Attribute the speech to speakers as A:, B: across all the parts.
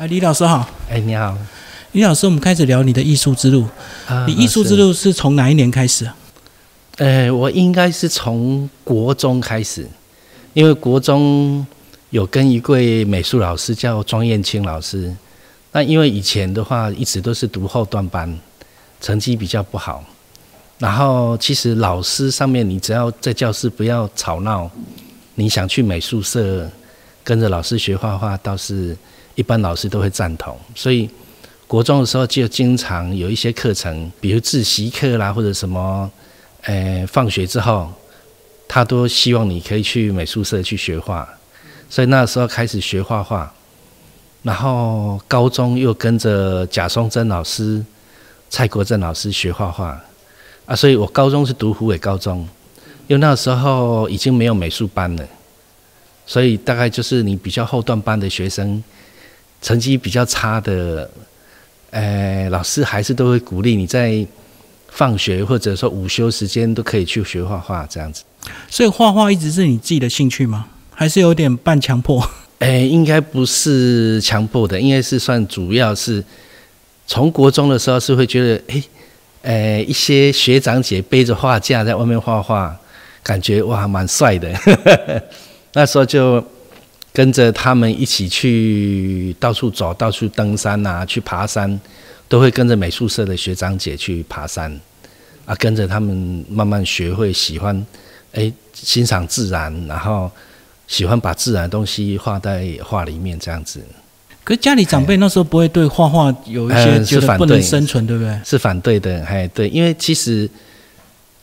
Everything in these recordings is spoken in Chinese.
A: 哎，李老师好。
B: 哎，你好，
A: 李老师，我们开始聊你的艺术之路。
B: 啊
A: 你艺术之路是从哪一年开始啊？
B: 呃，我应该是从国中开始，因为国中有跟一位美术老师叫庄燕青老师。那因为以前的话一直都是读后段班，成绩比较不好。然后其实老师上面，你只要在教室不要吵闹，你想去美术社跟着老师学画画，倒是一般老师都会赞同。所以国中的时候就经常有一些课程，比如自习课啦，或者什么。呃，放学之后，他都希望你可以去美术社去学画，所以那时候开始学画画。然后高中又跟着贾松珍老师、蔡国正老师学画画啊，所以我高中是读湖北高中，因为那时候已经没有美术班了，所以大概就是你比较后段班的学生，成绩比较差的，呃，老师还是都会鼓励你在。放学或者说午休时间都可以去学画画，这样子。
A: 所以画画一直是你自己的兴趣吗？还是有点半强迫？
B: 哎，应该不是强迫的，应该是算主要是从国中的时候是会觉得，哎，呃，一些学长姐背着画架在外面画画，感觉哇蛮帅的。那时候就跟着他们一起去到处走，到处登山啊，去爬山。都会跟着美术社的学长姐去爬山，啊，跟着他们慢慢学会喜欢，哎，欣赏自然，然后喜欢把自然的东西画在画里面这样子。
A: 可是家里长辈那时候不会对画画有一些觉得不能生存，对不对？
B: 是反对的，哎，对，因为其实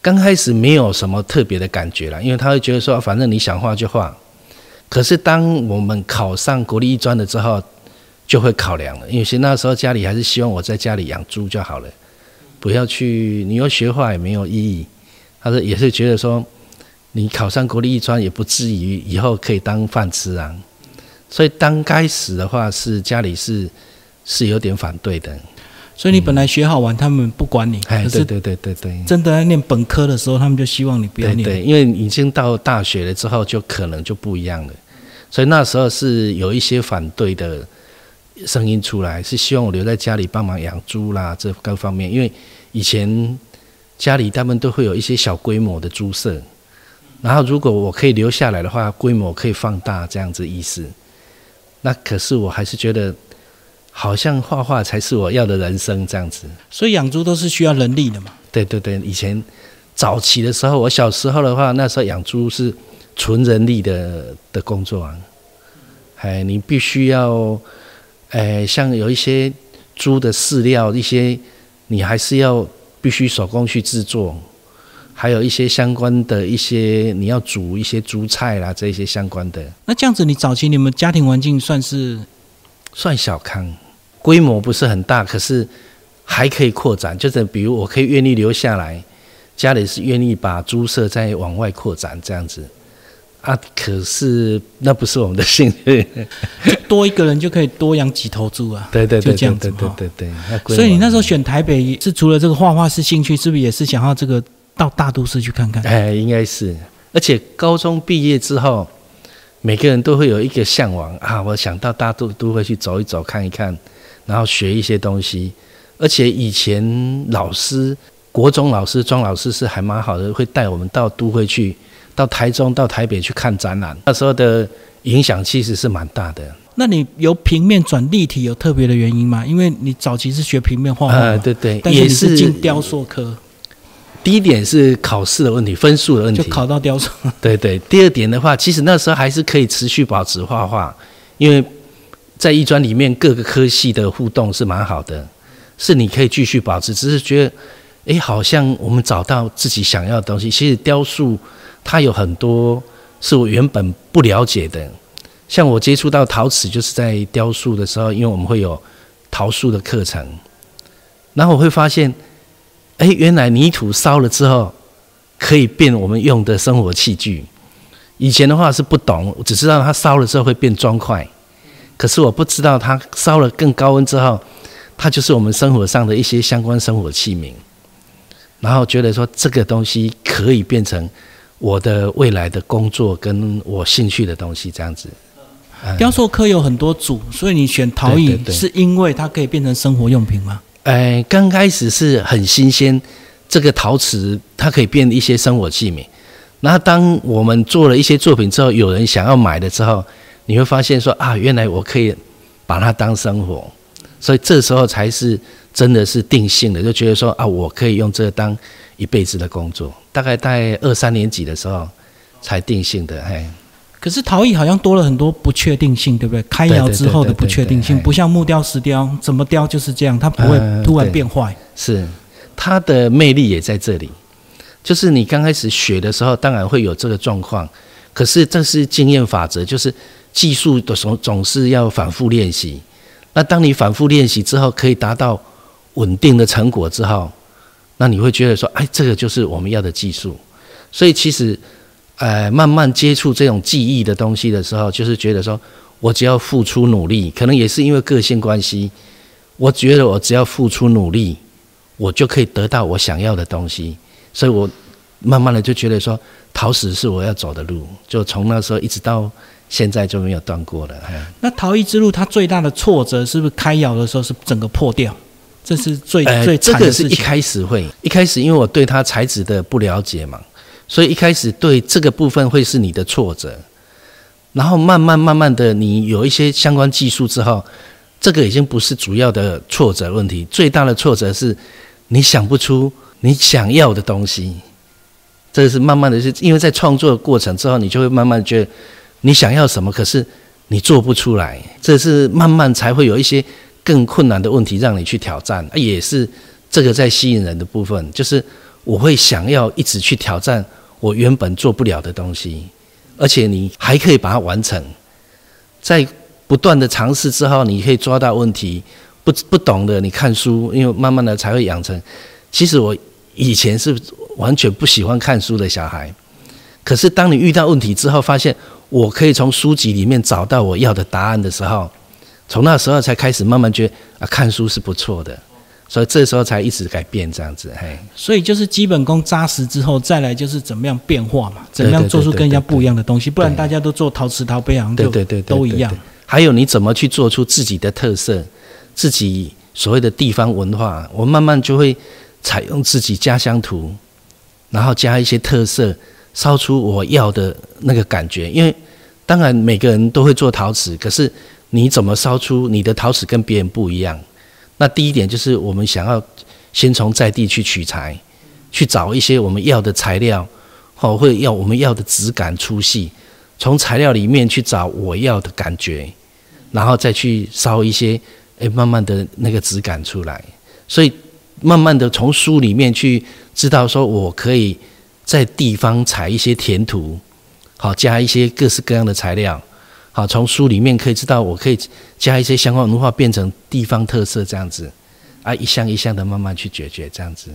B: 刚开始没有什么特别的感觉啦，因为他会觉得说，反正你想画就画。可是当我们考上国立艺专了之后，就会考量了，因为那时候家里还是希望我在家里养猪就好了，不要去，你又学画也没有意义。他说也是觉得说，你考上国立艺专也不至于以后可以当饭吃啊。所以刚开始的话是家里是是有点反对的。
A: 所以你本来学好玩，他们不管你。
B: 哎，对对对对对。
A: 真的在念本科的时候，他们就希望你不要念。
B: 对，因为已经到大学了之后，就可能就不一样了。所以那时候是有一些反对的。声音出来是希望我留在家里帮忙养猪啦，这各方面。因为以前家里他们都会有一些小规模的猪舍，然后如果我可以留下来的话，规模可以放大这样子意思。那可是我还是觉得，好像画画才是我要的人生这样子。
A: 所以养猪都是需要人力的嘛？
B: 对对对，以前早期的时候，我小时候的话，那时候养猪是纯人力的的工作啊。哎，你必须要。哎，像有一些猪的饲料，一些你还是要必须手工去制作，还有一些相关的一些你要煮一些猪菜啦，这些相关的。
A: 那这样子，你早期你们家庭环境算是
B: 算小康，规模不是很大，可是还可以扩展。就是比如我可以愿意留下来，家里是愿意把猪舍再往外扩展这样子。啊，可是那不是我们的兴趣，
A: 多一个人就可以多养几头猪啊。
B: 对对对，
A: 就这样子
B: 对对对对。
A: 所以你那时候选台北，是除了这个画画是兴趣，是不是也是想要这个到大都市去看看？
B: 哎，应该是。而且高中毕业之后，每个人都会有一个向往啊，我想到大都都会去走一走、看一看，然后学一些东西。而且以前老师，国中老师庄老师是还蛮好的，会带我们到都会去。到台中、到台北去看展览，那时候的影响其实是蛮大的。
A: 那你由平面转立体有特别的原因吗？因为你早期是学平面画画，
B: 对对，
A: 也是进雕塑科。
B: 第一点是考试的问题，分数的问题，
A: 就考到雕塑。
B: 对对，第二点的话，其实那时候还是可以持续保持画画，因为在艺专里面各个科系的互动是蛮好的，是你可以继续保持。只是觉得，哎，好像我们找到自己想要的东西。其实雕塑。它有很多是我原本不了解的，像我接触到陶瓷，就是在雕塑的时候，因为我们会有陶塑的课程，然后我会发现，哎，原来泥土烧了之后可以变我们用的生活器具。以前的话是不懂，只知道它烧了之后会变砖块，可是我不知道它烧了更高温之后，它就是我们生活上的一些相关生活器皿。然后觉得说这个东西可以变成。我的未来的工作跟我兴趣的东西这样子，
A: 雕塑科有很多组，所以你选陶艺是因为它可以变成生活用品吗？
B: 哎，刚开始是很新鲜，这个陶瓷它可以变一些生活器皿。然后当我们做了一些作品之后，有人想要买的时候，你会发现说啊，原来我可以把它当生活，所以这时候才是真的是定性的，就觉得说啊，我可以用这个当一辈子的工作。大概在二三年级的时候才定性的，哎。
A: 可是陶艺好像多了很多不确定性，对不对？开窑之后的不确定性，不像木雕、石雕，怎么雕就是这样，它不会突然变坏。
B: 是，它的魅力也在这里。就是你刚开始学的时候，当然会有这个状况，可是这是经验法则，就是技术的总总是要反复练习。那当你反复练习之后，可以达到稳定的成果之后，那你会觉得说，哎，这个就是我们要的技术。所以其实。呃，慢慢接触这种记忆的东西的时候，就是觉得说，我只要付出努力，可能也是因为个性关系，我觉得我只要付出努力，我就可以得到我想要的东西，所以我慢慢的就觉得说，陶瓷是我要走的路，就从那时候一直到现在就没有断过了。
A: 那逃逸之路它最大的挫折是不是开窑的时候是整个破掉？这是最最
B: 这个是一开始会，一开始因为我对它材质的不了解嘛。所以一开始对这个部分会是你的挫折，然后慢慢慢慢的你有一些相关技术之后，这个已经不是主要的挫折问题，最大的挫折是你想不出你想要的东西，这是慢慢的，是因为在创作的过程之后，你就会慢慢觉得你想要什么，可是你做不出来，这是慢慢才会有一些更困难的问题让你去挑战，也是这个在吸引人的部分，就是我会想要一直去挑战。我原本做不了的东西，而且你还可以把它完成，在不断的尝试之后，你可以抓到问题。不不懂的，你看书，因为慢慢的才会养成。其实我以前是完全不喜欢看书的小孩，可是当你遇到问题之后，发现我可以从书籍里面找到我要的答案的时候，从那时候才开始慢慢觉得啊，看书是不错的。所以这时候才一直改变这样子，嘿。
A: 所以就是基本功扎实之后，再来就是怎么样变化嘛，怎么样做出跟人家不一样的东西，不然大家都做陶瓷陶杯，好像就都一样。
B: 还有你怎么去做出自己的特色，自己所谓的地方文化，我慢慢就会采用自己家乡图，然后加一些特色，烧出我要的那个感觉。因为当然每个人都会做陶瓷，可是你怎么烧出你的陶瓷跟别人不一样？那第一点就是我们想要先从在地去取材，去找一些我们要的材料，或会要我们要的质感粗细，从材料里面去找我要的感觉，然后再去烧一些，诶，慢慢的那个质感出来。所以慢慢的从书里面去知道说，我可以在地方采一些填土，好加一些各式各样的材料。好，从书里面可以知道，我可以加一些相关文化，变成地方特色这样子，啊，一项一项的慢慢去解决这样子。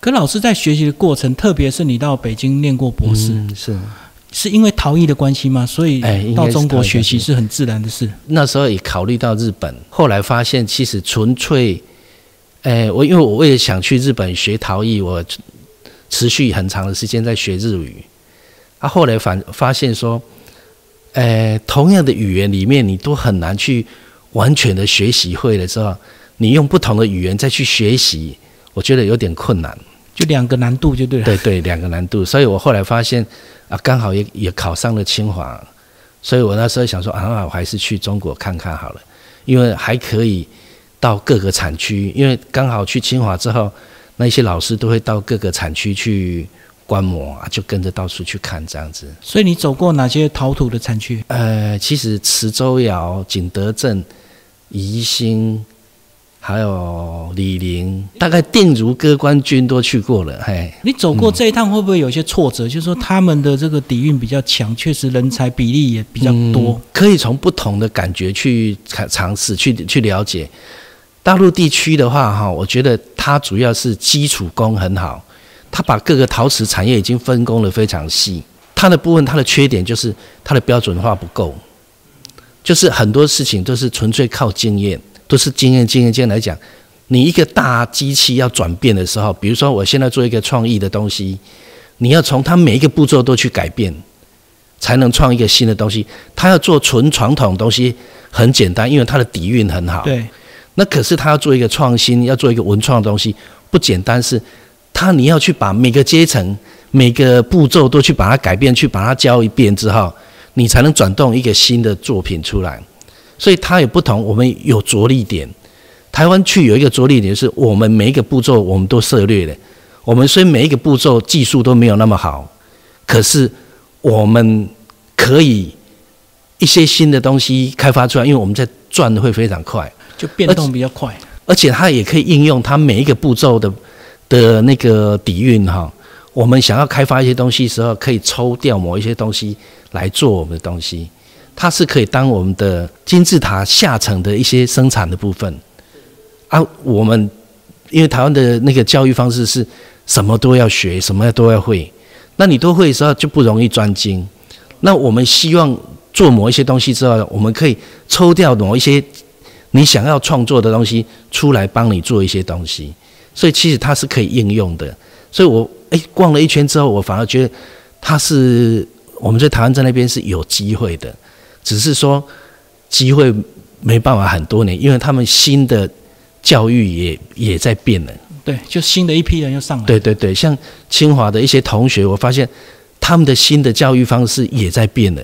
A: 可老师在学习的过程，特别是你到北京念过博士，
B: 是
A: 是因为陶艺的关系吗？所以到中国学习是很自然的事。
B: 那时候也考虑到日本，后来发现其实纯粹，哎，我因为我为了想去日本学陶艺，我持续很长的时间在学日语，啊，后来反发现说。呃，同样的语言里面，你都很难去完全的学习会的时候，你用不同的语言再去学习，我觉得有点困难。
A: 就两个难度就对了。
B: 对对，两个难度。所以我后来发现啊，刚好也也考上了清华，所以我那时候想说啊，我还是去中国看看好了，因为还可以到各个产区，因为刚好去清华之后，那些老师都会到各个产区去。观摩啊，就跟着到处去看这样子。
A: 所以你走过哪些陶土的产区？
B: 呃，其实磁州窑、景德镇、宜兴，还有李陵，大概定如歌官军都去过了。嘿，
A: 你走过这一趟会不会有些挫折？就是说他们的这个底蕴比较强，确实人才比例也比较多。
B: 可以从不同的感觉去尝尝试，去去了解。大陆地区的话，哈，我觉得它主要是基础功很好。它把各个陶瓷产业已经分工的非常细，它的部分它的缺点就是它的标准化不够，就是很多事情都是纯粹靠经验，都是经验经验经验来讲。你一个大机器要转变的时候，比如说我现在做一个创意的东西，你要从它每一个步骤都去改变，才能创一个新的东西。它要做纯传统东西很简单，因为它的底蕴很好。
A: 对。
B: 那可是他要做一个创新，要做一个文创的东西，不简单。是他你要去把每个阶层、每个步骤都去把它改变，去把它教一遍之后，你才能转动一个新的作品出来。所以它有不同，我们有着力点。台湾去有一个着力点，是我们每一个步骤我们都涉略的。我们虽每一个步骤技术都没有那么好，可是我们可以一些新的东西开发出来，因为我们在转的会非常快，
A: 就变动比较快，
B: 而且它也可以应用它每一个步骤的的那个底蕴哈。我们想要开发一些东西的时候，可以抽掉某一些东西来做我们的东西，它是可以当我们的金字塔下层的一些生产的部分。啊，我们因为台湾的那个教育方式是什么都要学，什么都要会，那你都会的时候就不容易专精。那我们希望做某一些东西之后，我们可以抽掉某一些你想要创作的东西出来帮你做一些东西，所以其实它是可以应用的。所以我诶逛了一圈之后，我反而觉得它是我们在台湾在那边是有机会的，只是说机会没办法很多年，因为他们新的。教育也也在变了，
A: 对，就新的一批人又上来。
B: 对对对，像清华的一些同学，我发现他们的新的教育方式也在变了，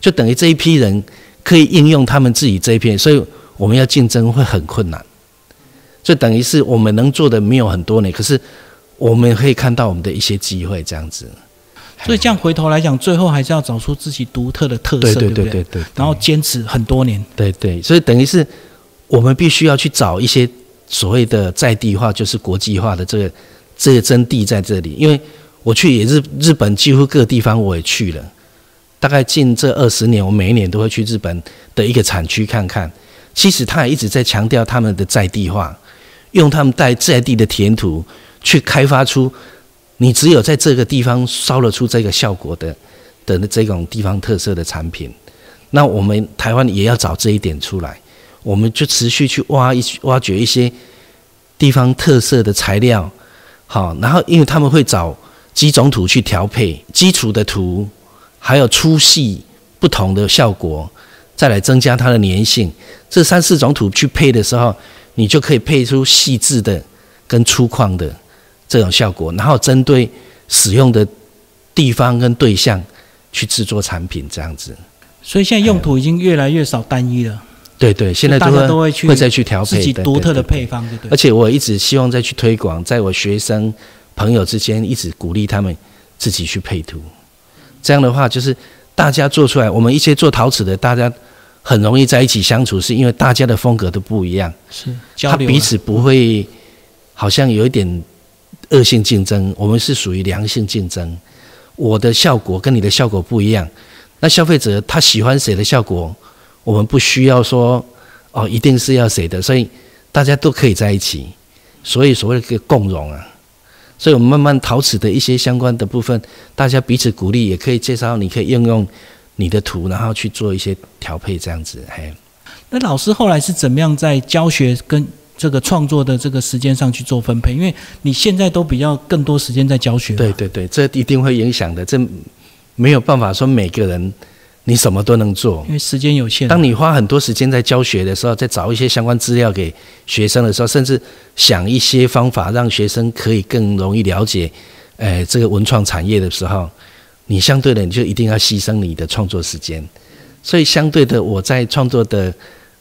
B: 就等于这一批人可以应用他们自己这一片，所以我们要竞争会很困难。就等于是我们能做的没有很多呢，可是我们可以看到我们的一些机会这样子。
A: 所以这样回头来讲，最后还是要找出自己独特的特色，对
B: 对对对，
A: 然后坚持很多年。
B: 对对，所以等于是。我们必须要去找一些所谓的在地化，就是国际化的这个这个真谛在这里。因为我去也日日本几乎各个地方我也去了，大概近这二十年，我每一年都会去日本的一个产区看看。其实他也一直在强调他们的在地化，用他们带在地的填土去开发出你只有在这个地方烧了出这个效果的的这种地方特色的产品。那我们台湾也要找这一点出来。我们就持续去挖一挖掘一些地方特色的材料，好，然后因为他们会找几种土去调配基础的土，还有粗细不同的效果，再来增加它的粘性。这三四种土去配的时候，你就可以配出细致的跟粗犷的这种效果，然后针对使用的地方跟对象去制作产品，这样子。
A: 所以现在用土已经越来越少单一了。
B: 对对，现在大家
A: 都会去
B: 会再去调配
A: 自己独特的配方，对对。
B: 而且我一直希望再去推广，在我学生朋友之间，一直鼓励他们自己去配图。这样的话，就是大家做出来，我们一些做陶瓷的，大家很容易在一起相处，是因为大家的风格都不一样，
A: 是
B: 他彼此不会好像有一点恶性竞争。我们是属于良性竞争，我的效果跟你的效果不一样，那消费者他喜欢谁的效果？我们不需要说哦，一定是要谁的，所以大家都可以在一起。所以所谓的共荣啊，所以我们慢慢陶瓷的一些相关的部分，大家彼此鼓励，也可以介绍，你可以应用你的图，然后去做一些调配，这样子。嘿，
A: 那老师后来是怎么样在教学跟这个创作的这个时间上去做分配？因为你现在都比较更多时间在教学。
B: 对对对，这一定会影响的，这没有办法说每个人。你什么都能做，
A: 因为时间有限。
B: 当你花很多时间在教学的时候，在找一些相关资料给学生的时候，甚至想一些方法让学生可以更容易了解，诶，这个文创产业的时候，你相对的你就一定要牺牲你的创作时间。所以相对的，我在创作的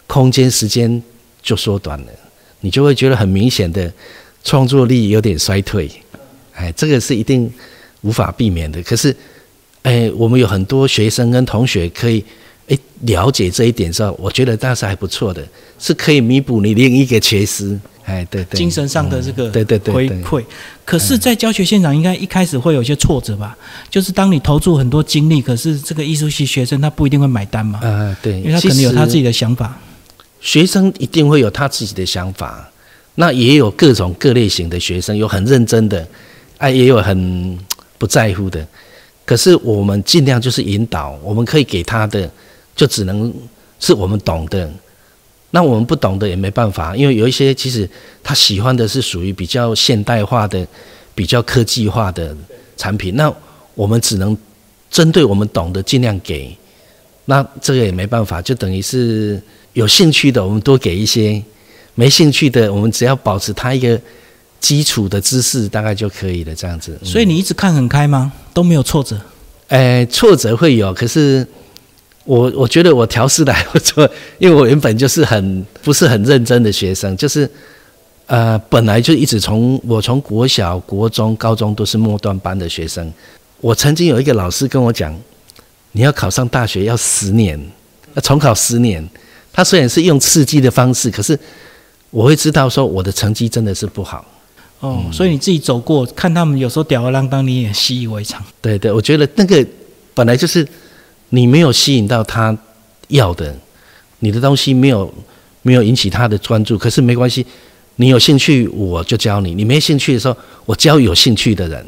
B: 空间时间就缩短了，你就会觉得很明显的创作力有点衰退。哎，这个是一定无法避免的。可是。哎，我们有很多学生跟同学可以哎了解这一点之后，我觉得那是还不错的，是可以弥补你另一个缺失。哎，对对，
A: 精神上的这个
B: 对对对
A: 回馈。可是，在教学现场，应该一开始会有一些挫折吧？就是当你投注很多精力，可是这个艺术系学生他不一定会买单嘛？
B: 啊，对，
A: 因为他可能有他自己的想法。
B: 学生一定会有他自己的想法，那也有各种各类型的学生，有很认真的，哎，也有很不在乎的。可是我们尽量就是引导，我们可以给他的，就只能是我们懂的。那我们不懂的也没办法，因为有一些其实他喜欢的是属于比较现代化的、比较科技化的产品。那我们只能针对我们懂的尽量给。那这个也没办法，就等于是有兴趣的我们多给一些，没兴趣的我们只要保持他一个基础的知识，大概就可以了。这样子。
A: 所以你一直看很开吗？都没有挫折？
B: 哎，挫折会有，可是我我觉得我调试的还不错，因为我原本就是很不是很认真的学生，就是呃本来就一直从我从国小、国中、高中都是末段班的学生。我曾经有一个老师跟我讲。你要考上大学要十年，要重考十年。他虽然是用刺激的方式，可是我会知道说我的成绩真的是不好。
A: 哦，所以你自己走过，看他们有时候吊儿郎当，你也习以为常。
B: 对对，我觉得那个本来就是你没有吸引到他要的，你的东西没有没有引起他的专注。可是没关系，你有兴趣我就教你，你没兴趣的时候我教有兴趣的人。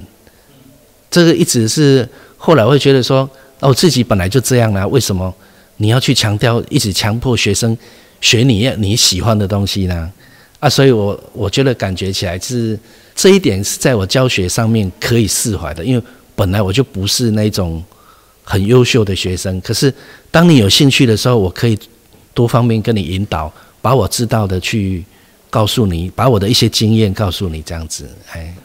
B: 这个一直是后来会觉得说。哦，自己本来就这样啦，为什么你要去强调，一直强迫学生学你要你喜欢的东西呢？啊，所以我我觉得感觉起来是这一点是在我教学上面可以释怀的，因为本来我就不是那种很优秀的学生，可是当你有兴趣的时候，我可以多方面跟你引导，把我知道的去告诉你，把我的一些经验告诉你，这样子，哎，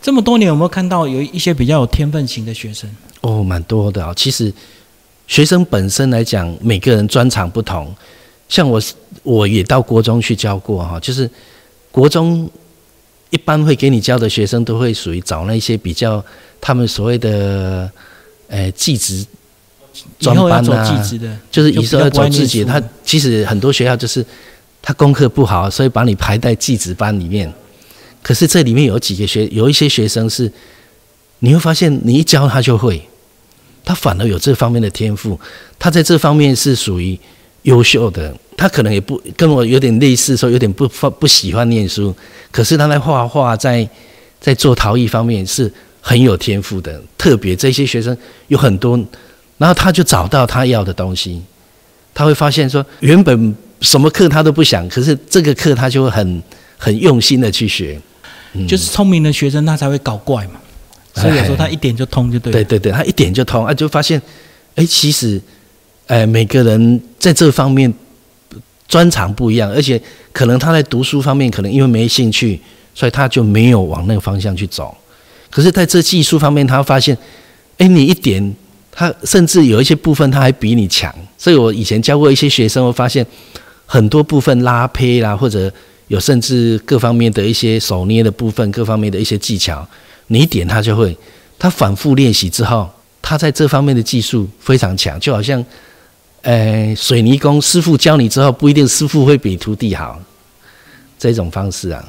A: 这么多年有没有看到有一些比较有天分型的学生？
B: 哦，蛮多的啊。其实学生本身来讲，每个人专长不同。像我，我也到国中去教过哈。就是国中一般会给你教的学生，都会属于找那些比较他们所谓的呃技职专班啊，就是以后要走自己。他其实很多学校就是他功课不好，所以把你排在技职班里面。可是这里面有几个学，有一些学生是。你会发现，你一教他就会，他反而有这方面的天赋，他在这方面是属于优秀的。他可能也不跟我有点类似，说有点不不喜欢念书，可是他在画画，在在做陶艺方面是很有天赋的。特别这些学生有很多，然后他就找到他要的东西，他会发现说，原本什么课他都不想，可是这个课他就会很很用心的去学。
A: 就是聪明的学生，他才会搞怪嘛。所以有时候他一点就通就对。
B: 对对对，他一点就通啊，就发现，哎，其实，哎，每个人在这方面专长不一样，而且可能他在读书方面可能因为没兴趣，所以他就没有往那个方向去走。可是在这技术方面，他发现，哎，你一点，他甚至有一些部分他还比你强。所以我以前教过一些学生，我发现很多部分拉胚啦，或者有甚至各方面的一些手捏的部分，各方面的一些技巧。你一点他就会，他反复练习之后，他在这方面的技术非常强，就好像，呃，水泥工师傅教你之后，不一定师傅会比徒弟好，这种方式啊。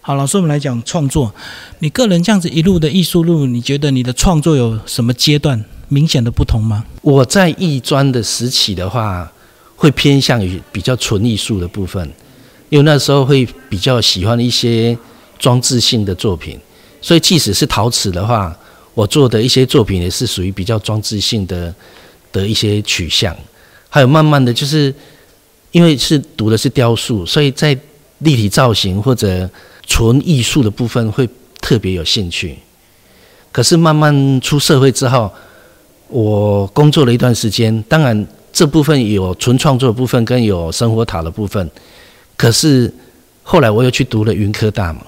A: 好，老师，我们来讲创作。你个人这样子一路的艺术路，你觉得你的创作有什么阶段明显的不同吗？
B: 我在艺专的时期的话，会偏向于比较纯艺术的部分，因为那时候会比较喜欢一些装置性的作品。所以，即使是陶瓷的话，我做的一些作品也是属于比较装置性的的一些取向。还有慢慢的就是，因为是读的是雕塑，所以在立体造型或者纯艺术的部分会特别有兴趣。可是慢慢出社会之后，我工作了一段时间，当然这部分有纯创作的部分跟有生活塔的部分。可是后来我又去读了云科大嘛。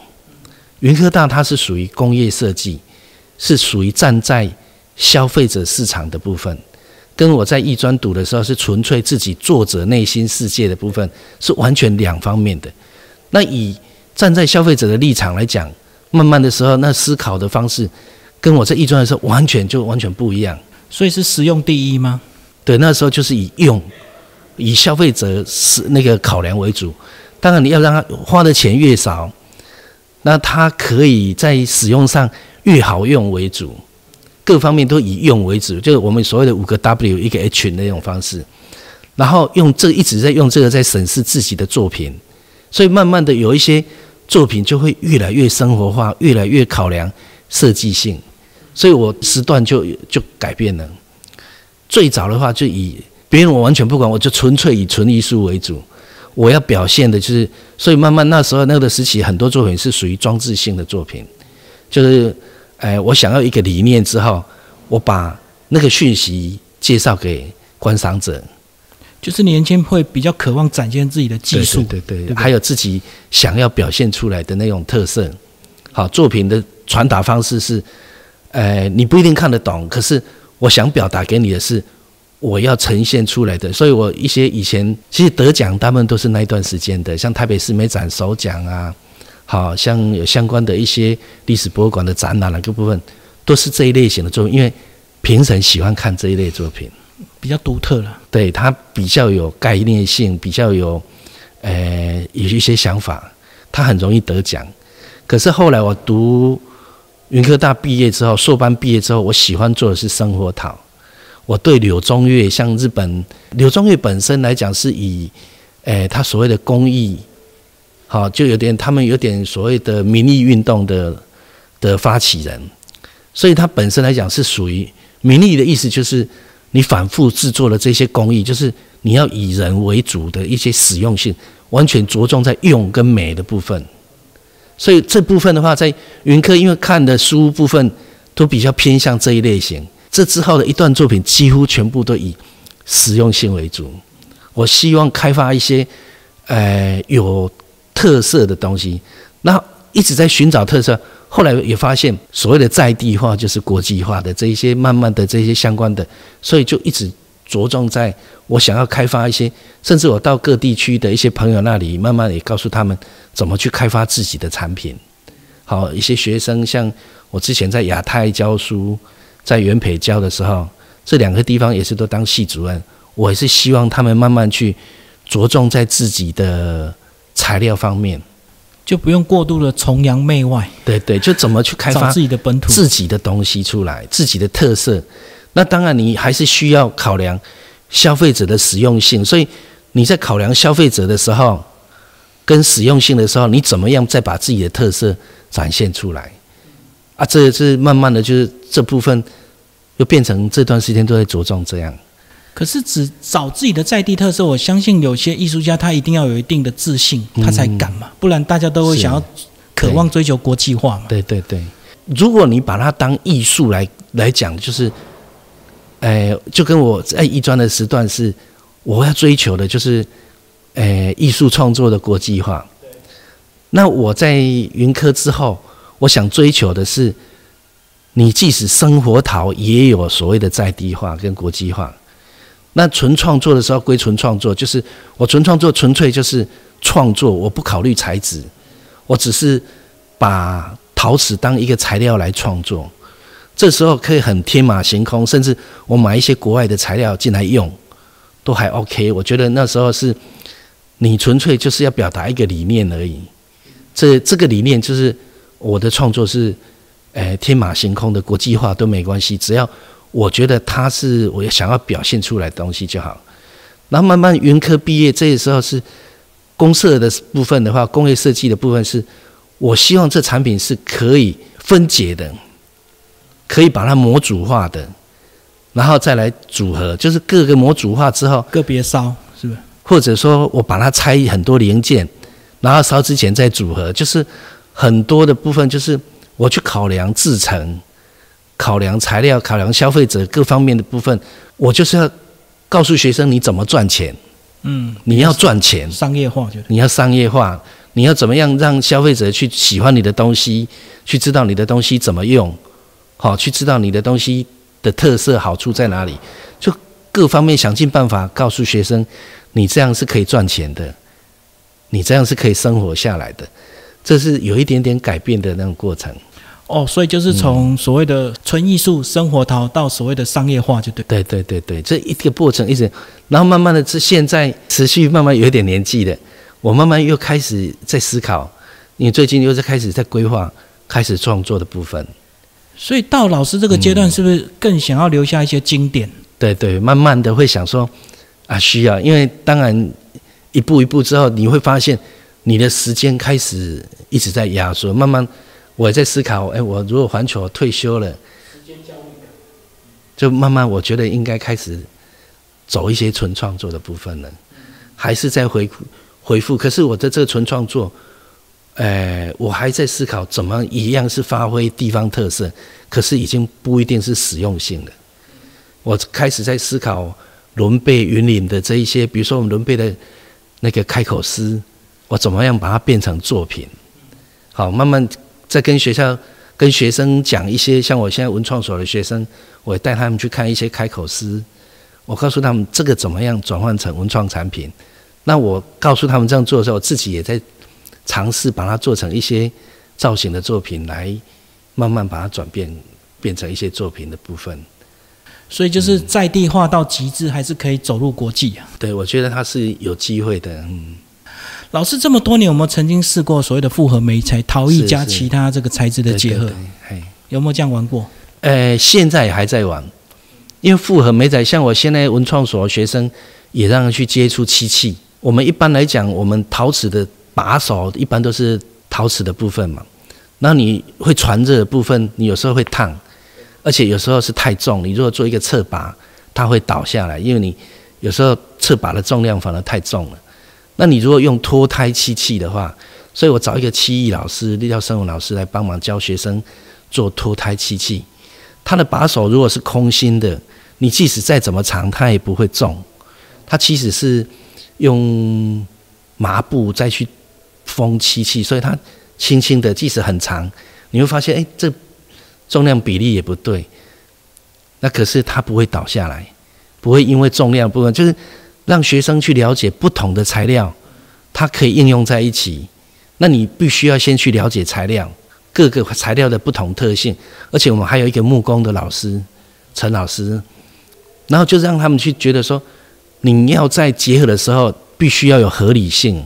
B: 云科大它是属于工业设计，是属于站在消费者市场的部分，跟我在艺专读的时候是纯粹自己作者内心世界的部分是完全两方面的。那以站在消费者的立场来讲，慢慢的时候那思考的方式，跟我在艺专的时候完全就完全不一样。
A: 所以是实用第一吗？
B: 对，那时候就是以用，以消费者是那个考量为主。当然你要让他花的钱越少。那他可以在使用上越好用为主，各方面都以用为主，就是我们所谓的五个 W 一个 H 那种方式。然后用这一直在用这个在审视自己的作品，所以慢慢的有一些作品就会越来越生活化，越来越考量设计性。所以我时段就就改变了。最早的话就以别人我完全不管，我就纯粹以纯艺术为主。我要表现的就是，所以慢慢那时候那个时期，很多作品是属于装置性的作品，就是，哎，我想要一个理念之后，我把那个讯息介绍给观赏者。
A: 就是年轻会比较渴望展现自己的技术，
B: 对对对，还有自己想要表现出来的那种特色。好，作品的传达方式是，呃，你不一定看得懂，可是我想表达给你的是我要呈现出来的。所以我一些以前其实得奖，他们都是那一段时间的，像台北市美展首奖啊，好像有相关的一些历史博物馆的展览，哪个部分都是这一类型的作品，因为评审喜欢看这一类作品。
A: 比较独特了，
B: 对它比较有概念性，比较有，呃，有一些想法，它很容易得奖。可是后来我读云科大毕业之后，硕班毕业之后，我喜欢做的是生活陶。我对柳宗悦，像日本柳宗悦本身来讲，是以，诶，他所谓的公益，好，就有点他们有点所谓的民意运动的的发起人，所以他本身来讲是属于民意的意思，就是。你反复制作的这些工艺，就是你要以人为主的一些实用性，完全着重在用跟美的部分。所以这部分的话，在云科因为看的书部分都比较偏向这一类型。这之后的一段作品几乎全部都以实用性为主。我希望开发一些呃有特色的东西，那一直在寻找特色。后来也发现，所谓的在地化就是国际化的这一些，慢慢的这些相关的，所以就一直着重在我想要开发一些，甚至我到各地区的一些朋友那里，慢慢也告诉他们怎么去开发自己的产品。好，一些学生像我之前在亚太教书，在元培教的时候，这两个地方也是都当系主任，我也是希望他们慢慢去着重在自己的材料方面。
A: 就不用过度的崇洋媚外，
B: 对对，就怎么去开发
A: 自己的本土、
B: 自己的东西出来，自己的特色。那当然，你还是需要考量消费者的实用性。所以你在考量消费者的时候，跟实用性的时候，你怎么样再把自己的特色展现出来？啊，这是慢慢的就是这部分又变成这段时间都在着重这样。
A: 可是只找自己的在地特色，我相信有些艺术家他一定要有一定的自信，他才敢嘛，不然大家都会想要渴望追求国际化嘛。
B: 对对对，如果你把它当艺术来来讲，就是，哎，就跟我在艺专的时段是，我要追求的就是，哎，艺术创作的国际化。那我在云科之后，我想追求的是，你即使生活陶也有所谓的在地化跟国际化。那纯创作的时候归纯创作，就是我纯创作纯粹就是创作，我不考虑材质，我只是把陶瓷当一个材料来创作。这时候可以很天马行空，甚至我买一些国外的材料进来用，都还 OK。我觉得那时候是你纯粹就是要表达一个理念而已。这这个理念就是我的创作是，诶天马行空的国际化都没关系，只要。我觉得他是我想要表现出来的东西就好，然后慢慢云科毕业，这个时候是公社的部分的话，工业设计的部分是，我希望这产品是可以分解的，可以把它模组化的，然后再来组合，就是各个模组化之后，
A: 个别烧是不是？
B: 或者说我把它拆很多零件，然后烧之前再组合，就是很多的部分，就是我去考量制成。考量材料、考量消费者各方面的部分，我就是要告诉学生你怎么赚钱。嗯，你要赚钱，
A: 商业化，
B: 你要商业化，你要怎么样让消费者去喜欢你的东西，去知道你的东西怎么用，好，去知道你的东西的特色好处在哪里，就各方面想尽办法告诉学生，你这样是可以赚钱的，你这样是可以生活下来的，这是有一点点改变的那种过程。
A: 哦，所以就是从所谓的纯艺术、生活陶到所谓的商业化，就对。
B: 对对对对，这一个过程一直，然后慢慢的，这现在持续慢慢有一点年纪的，我慢慢又开始在思考，你最近又在开始在规划开始创作的部分。
A: 所以到老师这个阶段，是不是更想要留下一些经典？
B: 对对，慢慢的会想说啊，需要，因为当然一步一步之后，你会发现你的时间开始一直在压缩，慢慢。我也在思考，哎，我如果环球退休了，就慢慢我觉得应该开始走一些纯创作的部分了，还是在回回复。可是我的这个纯创作，哎，我还在思考怎么一样是发挥地方特色，可是已经不一定是实用性的。我开始在思考伦贝云岭的这一些，比如说我们伦贝的那个开口诗，我怎么样把它变成作品？好，慢慢在跟学校、跟学生讲一些，像我现在文创所的学生，我带他们去看一些开口诗，我告诉他们这个怎么样转换成文创产品。那我告诉他们这样做的时候，我自己也在尝试把它做成一些造型的作品，来慢慢把它转变变成一些作品的部分。
A: 所以就是在地化到极致，还是可以走入国际啊。
B: 对，我觉得它是有机会的。嗯，
A: 老师这么多年有没有曾经试过所谓的复合媒材陶艺加其他这个材质的结合？有没有这样玩过？
B: 呃，现在还在玩，因为复合媒材，像我现在文创所学生也让他去接触漆器。我们一般来讲，我们陶瓷的把手一般都是陶瓷的部分嘛。那你会传热的部分，你有时候会烫，而且有时候是太重。你如果做一个侧把，它会倒下来，因为你有时候侧把的重量反而太重了。那你如果用脱胎漆器的话，所以我找一个漆艺老师，立教生物老师来帮忙教学生做脱胎漆器。它的把手如果是空心的，你即使再怎么长，它也不会重。它其实是。用麻布再去封漆器，所以它轻轻的，即使很长，你会发现，哎，这重量比例也不对。那可是它不会倒下来，不会因为重量部分，就是让学生去了解不同的材料，它可以应用在一起。那你必须要先去了解材料，各个材料的不同特性。而且我们还有一个木工的老师陈老师，然后就让他们去觉得说。你要在结合的时候，必须要有合理性，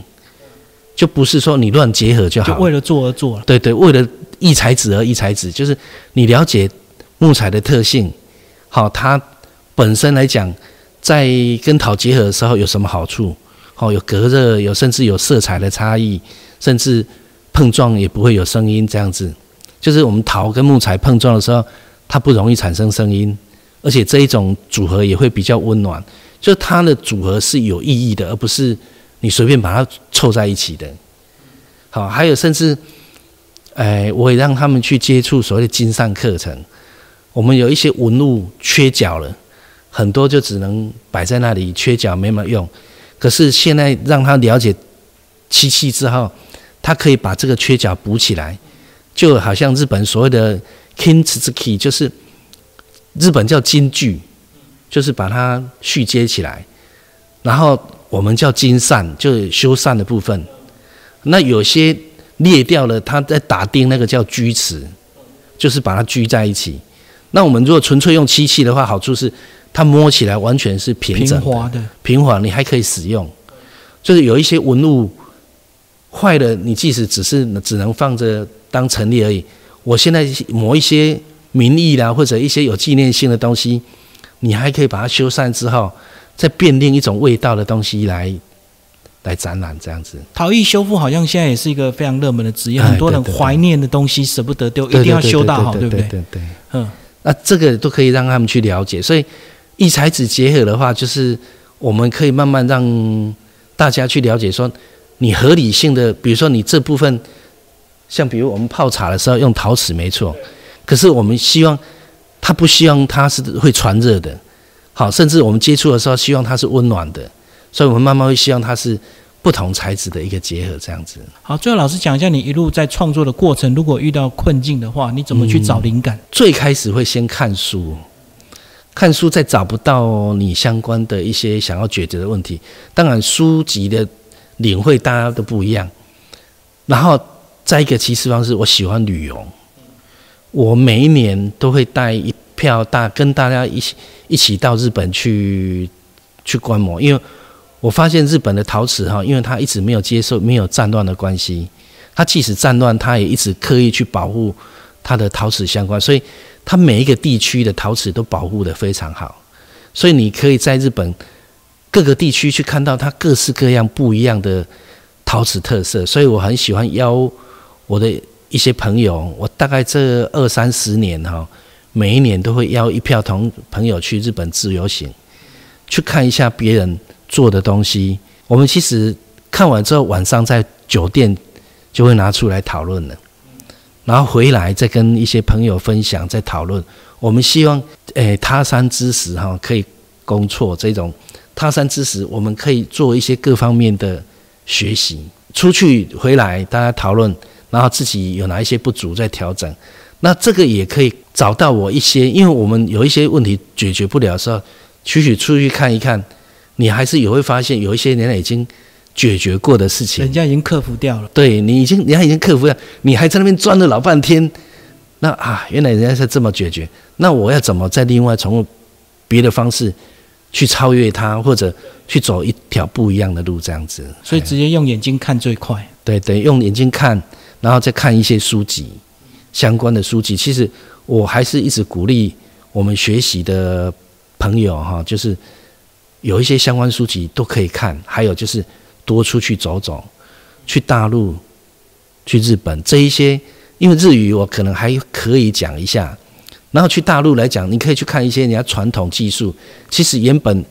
B: 就不是说你乱结合就好。
A: 就为了做而做。
B: 对对，为了异材质而异材质，就是你了解木材的特性，好，它本身来讲，在跟陶结合的时候有什么好处？好，有隔热，有甚至有色彩的差异，甚至碰撞也不会有声音，这样子。就是我们陶跟木材碰撞的时候，它不容易产生声音，而且这一种组合也会比较温暖。就它的组合是有意义的，而不是你随便把它凑在一起的。好，还有甚至，哎，我也让他们去接触所谓的金上课程。我们有一些纹路缺角了，很多就只能摆在那里，缺角没么用。可是现在让他了解漆器之后，他可以把这个缺角补起来，就好像日本所谓的 kintsuki，就是日本叫金具。就是把它续接起来，然后我们叫金缮，就是修缮的部分。那有些裂掉了，它在打钉，那个叫锯齿，就是把它锯在一起。那我们如果纯粹用漆器的话，好处是它摸起来完全是平整
A: 的、
B: 平滑，你还可以使用。就是有一些文物坏了，你即使只是只能放着当陈列而已。我现在磨一些名义啦，或者一些有纪念性的东西。你还可以把它修缮之后，再变另一种味道的东西来来展览，这样子。
A: 陶艺修复好像现在也是一个非常热门的职业，很多人怀念的东西舍不得丢，一定要修到好，对不对？
B: 对对。嗯，那这个都可以让他们去了解。所以异材质结合的话，就是我们可以慢慢让大家去了解，说你合理性的，比如说你这部分，像比如我们泡茶的时候用陶瓷没错，可是我们希望。它不希望它是会传热的，好，甚至我们接触的时候希望它是温暖的，所以我们慢慢会希望它是不同材质的一个结合，这样子。
A: 好，最后老师讲一下，你一路在创作的过程，如果遇到困境的话，你怎么去找灵感？
B: 最开始会先看书，看书再找不到你相关的一些想要解决的问题。当然，书籍的领会大家都不一样。然后再一个其次方式，我喜欢旅游。我每一年都会带一票大跟大家一起一起到日本去去观摩，因为我发现日本的陶瓷哈，因为它一直没有接受没有战乱的关系，它即使战乱，它也一直刻意去保护它的陶瓷相关，所以它每一个地区的陶瓷都保护的非常好，所以你可以在日本各个地区去看到它各式各样不一样的陶瓷特色，所以我很喜欢邀我的。一些朋友，我大概这二三十年哈，每一年都会邀一票同朋友去日本自由行，去看一下别人做的东西。我们其实看完之后，晚上在酒店就会拿出来讨论了，然后回来再跟一些朋友分享，再讨论。我们希望，诶，他山之石哈，可以攻错这种他山之石，我们可以做一些各方面的学习，出去回来大家讨论，然后自己有哪一些不足再调整。那这个也可以找到我一些，因为我们有一些问题解决不了的时候，取取出去看一看，你还是也会发现有一些人已经解决过的事情，
A: 人家已经克服掉了。
B: 对你已经，人家已经克服掉，你还在那边钻了老半天。那啊，原来人家是这么解决，那我要怎么再另外从别的方式去超越他，或者去走一条不一样的路，这样子？
A: 所以直接用眼睛看最快。
B: 对对，用眼睛看，然后再看一些书籍。相关的书籍，其实我还是一直鼓励我们学习的朋友哈，就是有一些相关书籍都可以看，还有就是多出去走走，去大陆、去日本这一些，因为日语我可能还可以讲一下，然后去大陆来讲，你可以去看一些人家传统技术，其实原本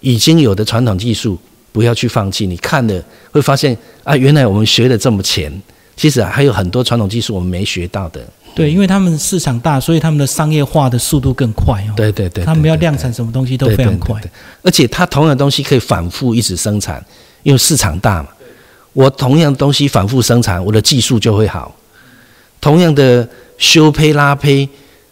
B: 已经有的传统技术，不要去放弃，你看了会发现啊，原来我们学的这么浅。其实啊还有很多传统技术我们没学到的。
A: 对，因为他们市场大，所以他们的商业化的速度更快哦。
B: 对对对，
A: 他们要量产什么东西都非常快。
B: 而且它同样的东西可以反复一直生产，因为市场大嘛。我同样的东西反复生产，我的技术就会好。同样的修胚拉胚。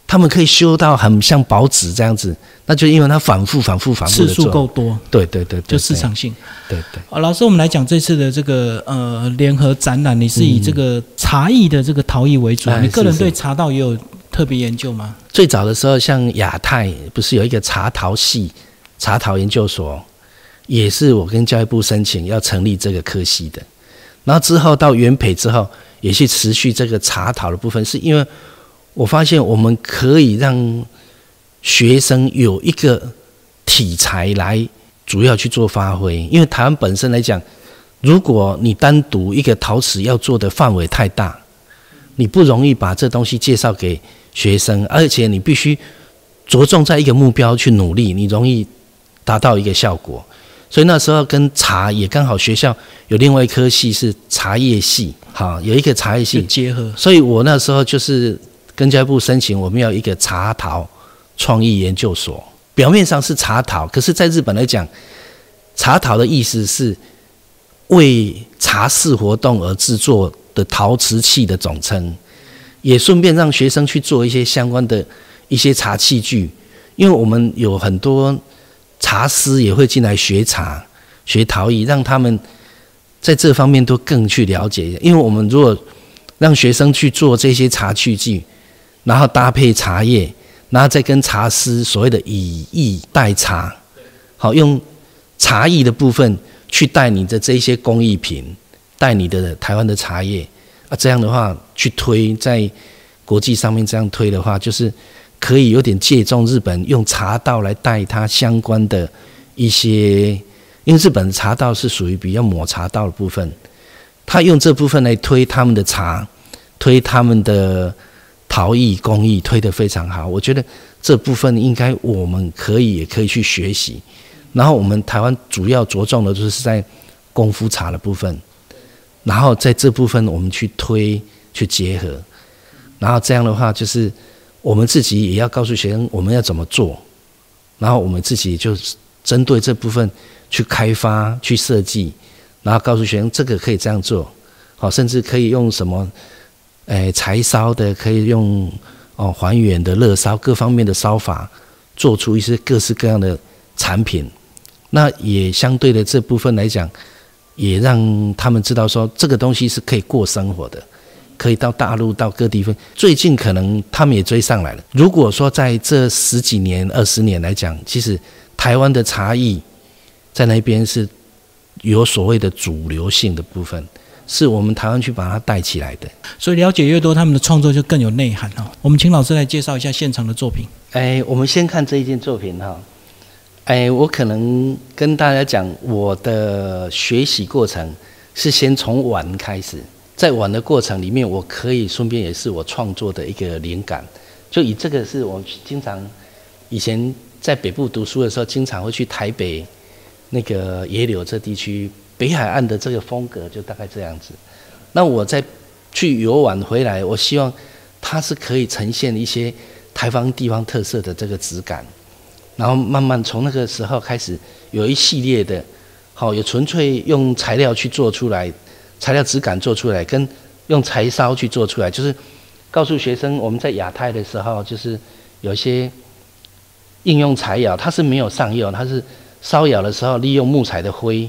B: 他们可以修到很像薄纸这样子，那就因为它反复、反复、反复
A: 次数够多。
B: 对对对，
A: 就市场性。
B: 对对。
A: 好，老师，我们来讲这次的这个呃联合展览，你是以这个茶艺的这个陶艺为主，你个人对茶道也有特别研究吗？
B: 最早的时候，像亚太不是有一个茶陶系、茶陶研究所，也是我跟教育部申请要成立这个科系的。然后之后到元培之后，也去持续这个茶陶的部分，是因为。我发现我们可以让学生有一个题材来主要去做发挥，因为台湾本身来讲，如果你单独一个陶瓷要做的范围太大，你不容易把这东西介绍给学生，而且你必须着重在一个目标去努力，你容易达到一个效果。所以那时候跟茶也刚好，学校有另外一科系是茶叶系，好有一个茶叶系
A: 结合，
B: 所以我那时候就是。跟教育部申请，我们要一个茶陶创意研究所。表面上是茶陶，可是在日本来讲，茶陶的意思是为茶室活动而制作的陶瓷器的总称，也顺便让学生去做一些相关的一些茶器具。因为我们有很多茶师也会进来学茶、学陶艺，让他们在这方面都更去了解。因为我们如果让学生去做这些茶器具，然后搭配茶叶，然后再跟茶师所谓的以艺代茶，好用茶艺的部分去带你的这些工艺品，带你的台湾的茶叶啊，这样的话去推在国际上面这样推的话，就是可以有点借重日本用茶道来带它相关的一些，因为日本的茶道是属于比较抹茶道的部分，他用这部分来推他们的茶，推他们的。陶艺工艺推得非常好，我觉得这部分应该我们可以也可以去学习。然后我们台湾主要着重的就是在功夫茶的部分，然后在这部分我们去推去结合，然后这样的话就是我们自己也要告诉学生我们要怎么做，然后我们自己就针对这部分去开发去设计，然后告诉学生这个可以这样做，好，甚至可以用什么。诶，柴烧的可以用哦，还原的热烧各方面的烧法，做出一些各式各样的产品。那也相对的这部分来讲，也让他们知道说这个东西是可以过生活的，可以到大陆到各地分。最近可能他们也追上来了。如果说在这十几年、二十年来讲，其实台湾的茶艺在那边是有所谓的主流性的部分。是我们台湾去把它带起来的，
A: 所以了解越多，他们的创作就更有内涵哦。我们请老师来介绍一下现场的作品。
B: 哎，我们先看这一件作品哈。哎，我可能跟大家讲，我的学习过程是先从玩开始，在玩的过程里面，我可以顺便也是我创作的一个灵感。就以这个是我经常以前在北部读书的时候，经常会去台北那个野柳这地区。北海岸的这个风格就大概这样子。那我在去游玩回来，我希望它是可以呈现一些台湾地方特色的这个质感，然后慢慢从那个时候开始有一系列的，好有纯粹用材料去做出来，材料质感做出来，跟用柴烧去做出来，就是告诉学生我们在亚太的时候，就是有些应用柴窑，它是没有上釉，它是烧窑的时候利用木材的灰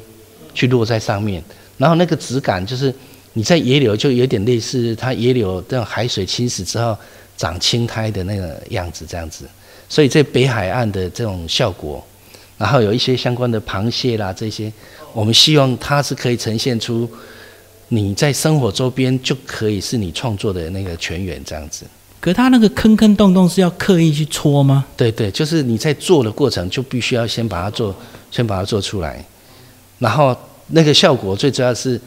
B: 去落在上面，然后那个质感就是你在野柳就有点类似它野柳这种海水侵蚀之后长青苔的那个样子这样子，所以在北海岸的这种效果，然后有一些相关的螃蟹啦这些，我们希望它是可以呈现出。你在生活周边就可以是你创作的那个泉源，这样子。
A: 可它那个坑坑洞洞是要刻意去戳吗？
B: 对对，就是你在做的过程就必须要先把它做，先把它做出来，然后那个效果最主要是，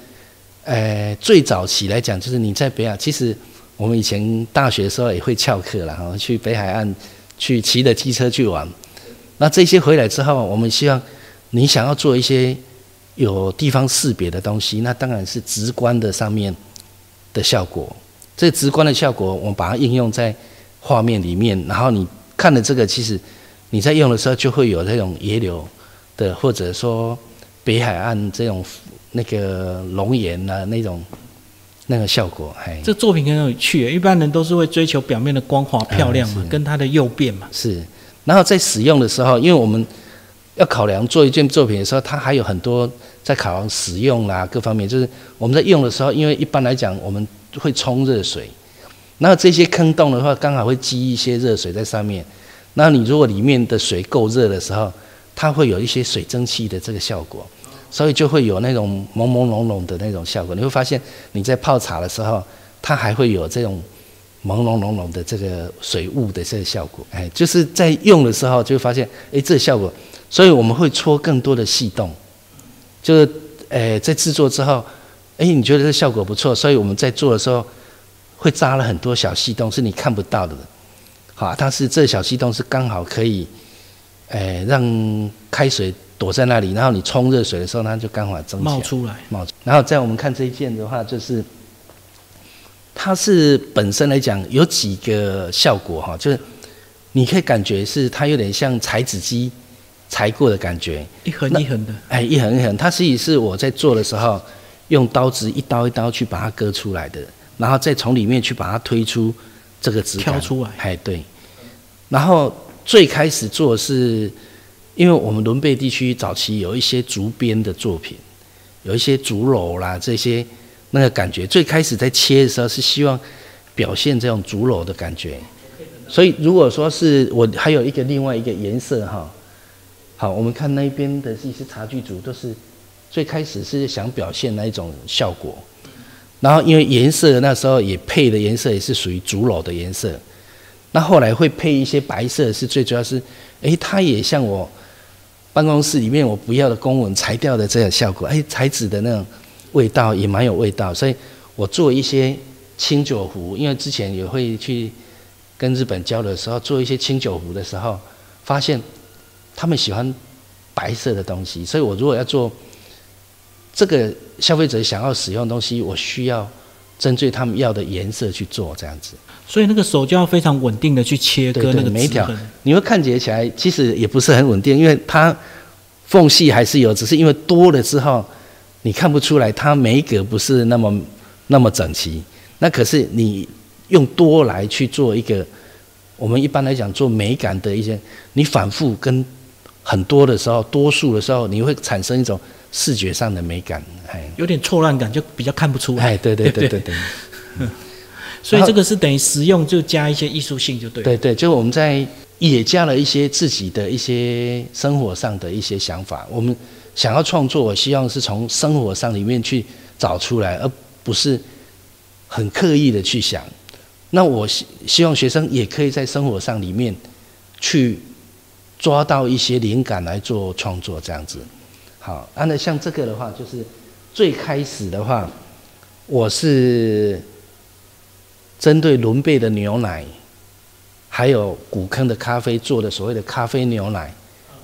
B: 呃，最早期来讲就是你在北海，其实我们以前大学的时候也会翘课了哈，去北海岸去骑着机车去玩。那这些回来之后，我们希望你想要做一些。有地方识别的东西，那当然是直观的上面的效果。这直观的效果，我们把它应用在画面里面，然后你看了这个，其实你在用的时候就会有这种野柳的，或者说北海岸这种那个龙岩啊那种那个效果。哎，
A: 这作品很有趣，一般人都是会追求表面的光滑漂亮嘛，跟它的釉变嘛。
B: 是，然后在使用的时候，因为我们要考量做一件作品的时候，它还有很多。在考量使用啦，各方面就是我们在用的时候，因为一般来讲我们会冲热水，那这些坑洞的话，刚好会积一些热水在上面。那你如果里面的水够热的时候，它会有一些水蒸气的这个效果，所以就会有那种朦朦胧胧的那种效果。你会发现你在泡茶的时候，它还会有这种朦朦胧胧的这个水雾的这个效果。哎，就是在用的时候就会发现，哎，这效果，所以我们会戳更多的细洞。就是，诶，在制作之后，哎，你觉得这效果不错，所以我们在做的时候，会扎了很多小细洞，是你看不到的，好，但是这小细洞是刚好可以，诶，让开水躲在那里，然后你冲热水的时候，它就刚好蒸
A: 冒出来，
B: 冒出。然后在我们看这一件的话，就是它是本身来讲有几个效果哈，就是你可以感觉是它有点像裁纸机。裁过的感觉，
A: 一横一横的，
B: 哎，一横一横。它实际是我在做的时候，用刀子一刀一刀去把它割出来的，然后再从里面去把它推出这个质感。
A: 挑出来，
B: 哎，对。然后最开始做是，因为我们伦贝地区早期有一些竹编的作品，有一些竹篓啦这些那个感觉。最开始在切的时候是希望表现这种竹篓的感觉，所以如果说是我还有一个另外一个颜色哈。好，我们看那边的一些茶具组，都是最开始是想表现那一种效果，然后因为颜色那时候也配的颜色也是属于竹篓的颜色，那后来会配一些白色，是最主要是，哎，它也像我办公室里面我不要的公文裁掉的这个效果，哎，材质的那种味道也蛮有味道，所以我做一些清酒壶，因为之前也会去跟日本交流的时候，做一些清酒壶的时候，发现。他们喜欢白色的东西，所以我如果要做这个消费者想要使用的东西，我需要针对他们要的颜色去做这样子。
A: 所以那个手就要非常稳定的去切割那个
B: 每一条，你会看起来其实也不是很稳定，因为它缝隙还是有，只是因为多了之后你看不出来它每一格不是那么那么整齐。那可是你用多来去做一个，我们一般来讲做美感的一些，你反复跟。很多的时候，多数的时候，你会产生一种视觉上的美感，哎，
A: 有点错乱感，就比较看不出来。
B: 哎，对对对 对对。
A: 所以这个是等于实用就加一些艺术性就对。
B: 对对，就我们在也加了一些自己的一些生活上的一些想法。我们想要创作，我希望是从生活上里面去找出来，而不是很刻意的去想。那我希希望学生也可以在生活上里面去。抓到一些灵感来做创作，这样子，好。那像这个的话，就是最开始的话，我是针对伦贝的牛奶，还有古坑的咖啡做的所谓的咖啡牛奶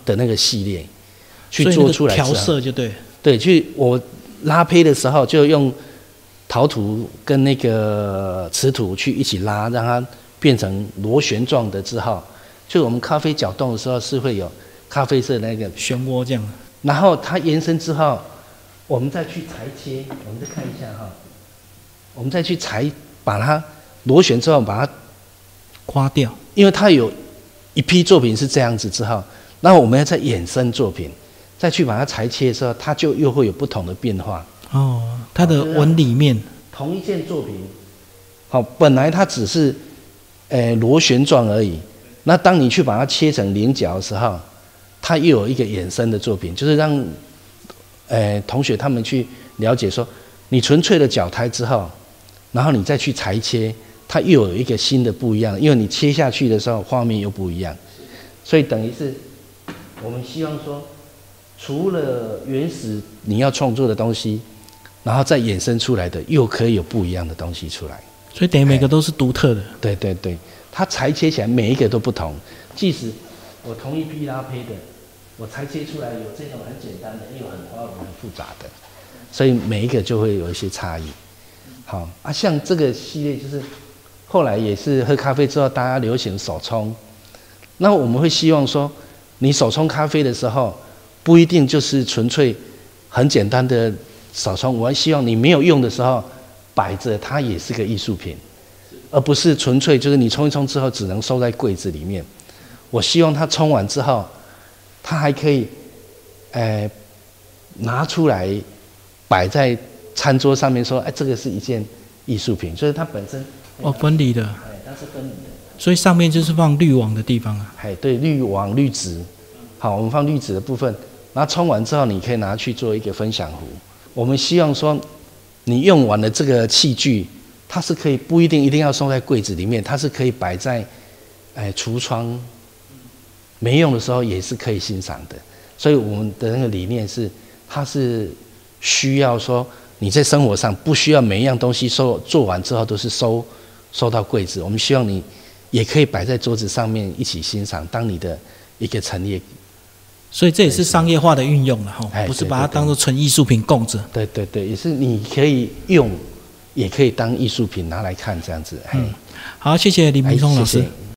B: 的那个系列，去做出来
A: 调色就对。
B: 对，去我拉胚的时候就用陶土跟那个瓷土去一起拉，让它。变成螺旋状的之后，就我们咖啡搅动的时候是会有咖啡色那个
A: 漩涡这样。
B: 然后它延伸之后，我们再去裁切，我们再看一下哈，我们再去裁，把它螺旋之后把它
A: 刮掉，
B: 因为它有一批作品是这样子之后，那我们要再衍生作品，再去把它裁切的时候，它就又会有不同的变化。
A: 哦，它的纹理面，
B: 同一件作品，好，本来它只是，呃，螺旋状而已。那当你去把它切成菱角的时候，它又有一个衍生的作品，就是让，呃，同学他们去了解说，你纯粹的脚胎之后，然后你再去裁切，它又有一个新的不一样，因为你切下去的时候画面又不一样，所以等于是，我们希望说，除了原始你要创作的东西。然后再衍生出来的，又可以有不一样的东西出来，
A: 所以等于每个都是独特的。
B: 对对对，它裁切起来每一个都不同。即使我同一批拉胚的，我裁切出来有这种很简单的，也有很花纹、很复杂的，所以每一个就会有一些差异。好啊，像这个系列就是后来也是喝咖啡之后，大家流行手冲。那我们会希望说，你手冲咖啡的时候，不一定就是纯粹很简单的。手冲，我还希望你没有用的时候摆着，它也是个艺术品，而不是纯粹就是你冲一冲之后只能收在柜子里面。我希望它冲完之后，它还可以，呃，拿出来摆在餐桌上面，说，哎，这个是一件艺术品。所以它本身
A: 哦，分离的，
B: 哎，它是分离的。
A: 所以上面就是放滤网的地方啊。
B: 哎，对，滤网、滤纸。好，我们放滤纸的部分，然后冲完之后，你可以拿去做一个分享壶。我们希望说，你用完了这个器具，它是可以不一定一定要收在柜子里面，它是可以摆在，哎橱窗，没用的时候也是可以欣赏的。所以我们的那个理念是，它是需要说你在生活上不需要每一样东西收做完之后都是收收到柜子，我们希望你也可以摆在桌子上面一起欣赏，当你的一个陈列。
A: 所以这也是商业化的运用了哈，不是把它当做纯艺术品供着。
B: 对对对，也是你可以用，也可以当艺术品拿来看这样子。
A: 嗯，好，谢谢李明松老师。